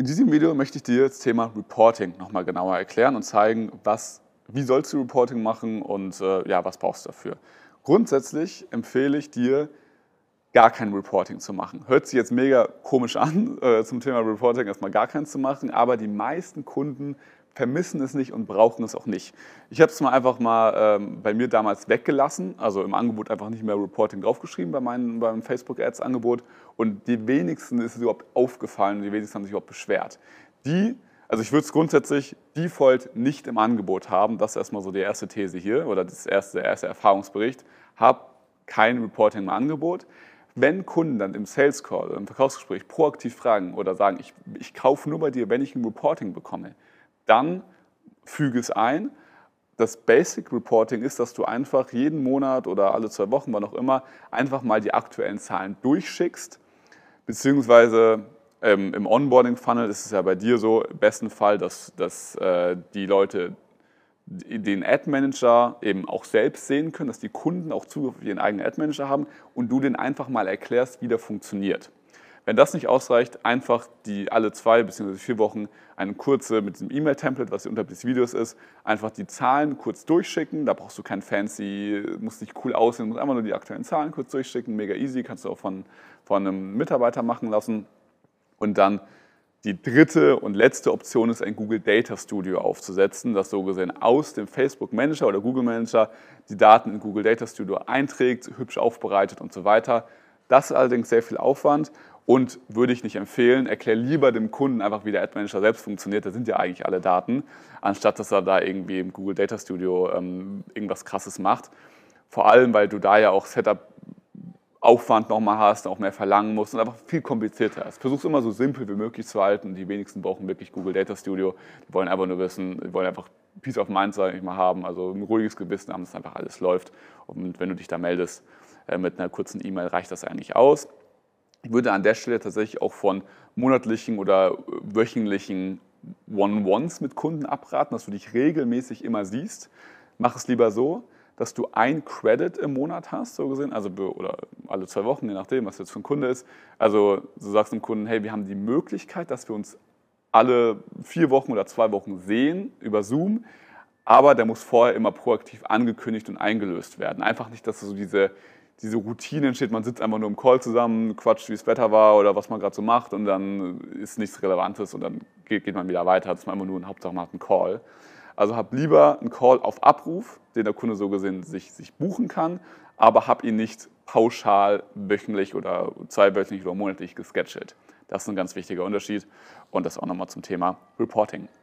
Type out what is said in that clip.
In diesem Video möchte ich dir das Thema Reporting nochmal genauer erklären und zeigen, was, wie sollst du Reporting machen und äh, ja, was brauchst du dafür. Grundsätzlich empfehle ich dir, gar kein Reporting zu machen. Hört sich jetzt mega komisch an, äh, zum Thema Reporting erstmal gar keins zu machen, aber die meisten Kunden vermissen es nicht und brauchen es auch nicht. Ich habe es mal einfach mal ähm, bei mir damals weggelassen, also im Angebot einfach nicht mehr Reporting draufgeschrieben bei meinem, beim Facebook-Ads-Angebot und die wenigsten ist es überhaupt aufgefallen, die wenigsten haben sich überhaupt beschwert. Die, also ich würde es grundsätzlich default nicht im Angebot haben, das ist erstmal so die erste These hier oder das erste, der erste Erfahrungsbericht, hab kein Reporting im Angebot. Wenn Kunden dann im Sales Call im Verkaufsgespräch proaktiv fragen oder sagen, ich, ich kaufe nur bei dir, wenn ich ein Reporting bekomme, dann füge es ein. Das Basic Reporting ist, dass du einfach jeden Monat oder alle zwei Wochen, wann auch immer, einfach mal die aktuellen Zahlen durchschickst, beziehungsweise ähm, im Onboarding-Funnel ist es ja bei dir so, im besten Fall, dass, dass äh, die Leute den Ad-Manager eben auch selbst sehen können, dass die Kunden auch Zugriff auf ihren eigenen Ad-Manager haben und du den einfach mal erklärst, wie der funktioniert. Wenn das nicht ausreicht, einfach die alle zwei bzw. vier Wochen eine kurze mit diesem E-Mail-Template, was unterhalb des Videos ist, einfach die Zahlen kurz durchschicken. Da brauchst du kein fancy, muss nicht cool aussehen, musst einfach nur die aktuellen Zahlen kurz durchschicken. Mega easy, kannst du auch von, von einem Mitarbeiter machen lassen. Und dann die dritte und letzte Option ist, ein Google Data Studio aufzusetzen, das so gesehen aus dem Facebook Manager oder Google Manager die Daten in Google Data Studio einträgt, hübsch aufbereitet und so weiter. Das ist allerdings sehr viel Aufwand und würde ich nicht empfehlen. Erklär lieber dem Kunden einfach, wie der Ad Manager selbst funktioniert. Da sind ja eigentlich alle Daten, anstatt dass er da irgendwie im Google Data Studio ähm, irgendwas Krasses macht. Vor allem, weil du da ja auch Setup Aufwand nochmal hast, auch mehr verlangen musst und einfach viel komplizierter ist. Versuch es immer so simpel wie möglich zu halten. Die wenigsten brauchen wirklich Google Data Studio. Die wollen einfach nur wissen, die wollen einfach Peace of Mind, sage ich mal, haben, also ein ruhiges Gewissen haben, dass einfach alles läuft. Und wenn du dich da meldest mit einer kurzen E-Mail, reicht das eigentlich aus. Ich würde an der Stelle tatsächlich auch von monatlichen oder wöchentlichen One-Ones mit Kunden abraten, dass du dich regelmäßig immer siehst. Mach es lieber so, dass du ein Credit im Monat hast, so gesehen, also oder alle zwei Wochen, je nachdem, was jetzt für ein Kunde ist. Also du sagst dem Kunden, hey, wir haben die Möglichkeit, dass wir uns alle vier Wochen oder zwei Wochen sehen über Zoom, aber der muss vorher immer proaktiv angekündigt und eingelöst werden. Einfach nicht, dass so diese, diese Routine entsteht, man sitzt einfach nur im Call zusammen, quatscht, wie es Wetter war oder was man gerade so macht und dann ist nichts Relevantes und dann geht, geht man wieder weiter. Das ist man immer nur ein Hauptsache man hat einen Call. Also hab lieber einen Call auf Abruf, den der Kunde so gesehen sich, sich buchen kann, aber hab ihn nicht pauschal wöchentlich oder zweiwöchentlich oder monatlich gescheduled. Das ist ein ganz wichtiger Unterschied und das auch nochmal zum Thema Reporting.